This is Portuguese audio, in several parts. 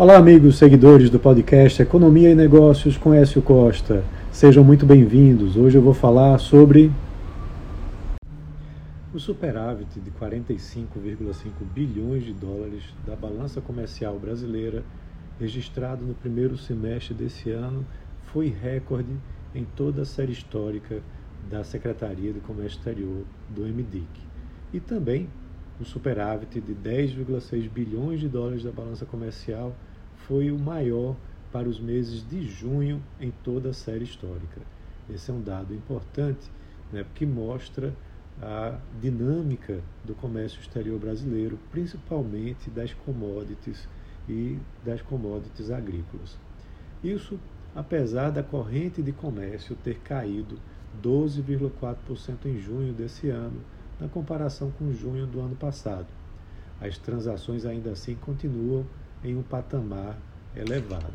Olá, amigos seguidores do podcast Economia e Negócios com Écio Costa. Sejam muito bem-vindos. Hoje eu vou falar sobre o superávit de 45,5 bilhões de dólares da balança comercial brasileira, registrado no primeiro semestre desse ano, foi recorde em toda a série histórica da Secretaria de Comércio Exterior do MDIC. E também o superávit de 10,6 bilhões de dólares da balança comercial foi o maior para os meses de junho em toda a série histórica. Esse é um dado importante, né, porque mostra a dinâmica do comércio exterior brasileiro, principalmente das commodities e das commodities agrícolas. Isso apesar da corrente de comércio ter caído 12,4% em junho desse ano, na comparação com junho do ano passado. As transações ainda assim continuam em um patamar elevado.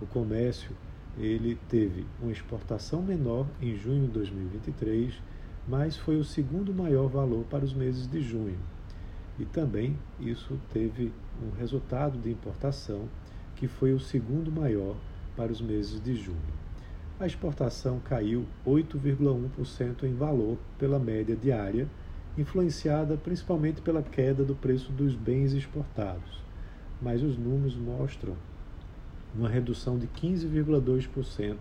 O comércio ele teve uma exportação menor em junho de 2023, mas foi o segundo maior valor para os meses de junho. E também isso teve um resultado de importação que foi o segundo maior para os meses de junho. A exportação caiu 8,1% em valor pela média diária, influenciada principalmente pela queda do preço dos bens exportados mas os números mostram uma redução de 15,2%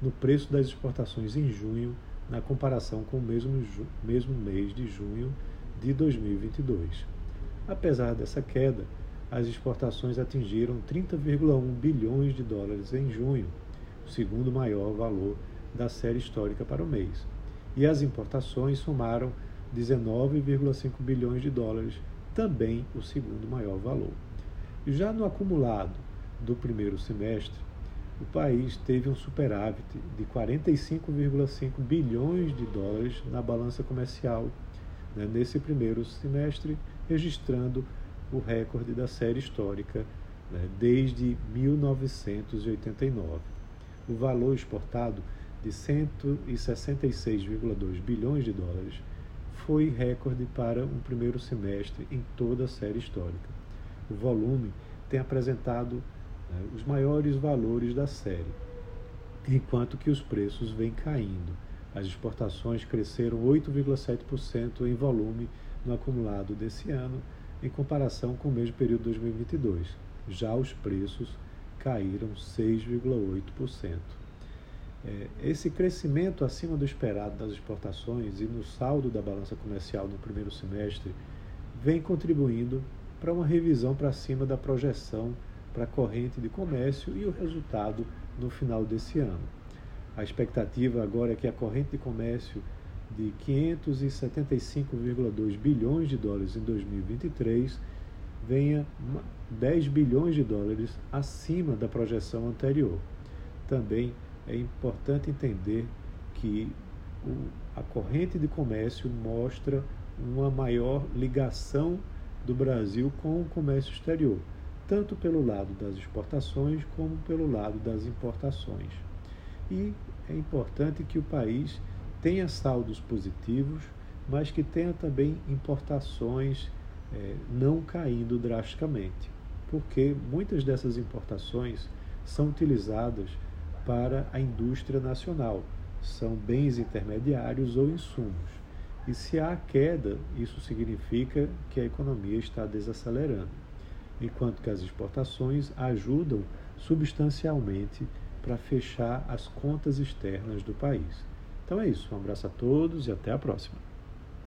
no preço das exportações em junho, na comparação com o mesmo, mesmo mês de junho de 2022. Apesar dessa queda, as exportações atingiram 30,1 bilhões de dólares em junho, o segundo maior valor da série histórica para o mês. E as importações somaram 19,5 bilhões de dólares, também o segundo maior valor. Já no acumulado do primeiro semestre, o país teve um superávit de 45,5 bilhões de dólares na balança comercial né, nesse primeiro semestre, registrando o recorde da série histórica né, desde 1989. O valor exportado de 166,2 bilhões de dólares foi recorde para um primeiro semestre em toda a série histórica o volume tem apresentado né, os maiores valores da série, enquanto que os preços vêm caindo. As exportações cresceram 8,7% em volume no acumulado desse ano, em comparação com o mesmo período de 2022. Já os preços caíram 6,8%. É, esse crescimento acima do esperado das exportações e no saldo da balança comercial no primeiro semestre vem contribuindo para uma revisão para cima da projeção para a corrente de comércio e o resultado no final desse ano. A expectativa agora é que a corrente de comércio de 575,2 bilhões de dólares em 2023 venha 10 bilhões de dólares acima da projeção anterior. Também é importante entender que a corrente de comércio mostra uma maior ligação do Brasil com o comércio exterior, tanto pelo lado das exportações como pelo lado das importações. E é importante que o país tenha saldos positivos, mas que tenha também importações é, não caindo drasticamente, porque muitas dessas importações são utilizadas para a indústria nacional, são bens intermediários ou insumos. E se há queda, isso significa que a economia está desacelerando, enquanto que as exportações ajudam substancialmente para fechar as contas externas do país. Então é isso, um abraço a todos e até a próxima.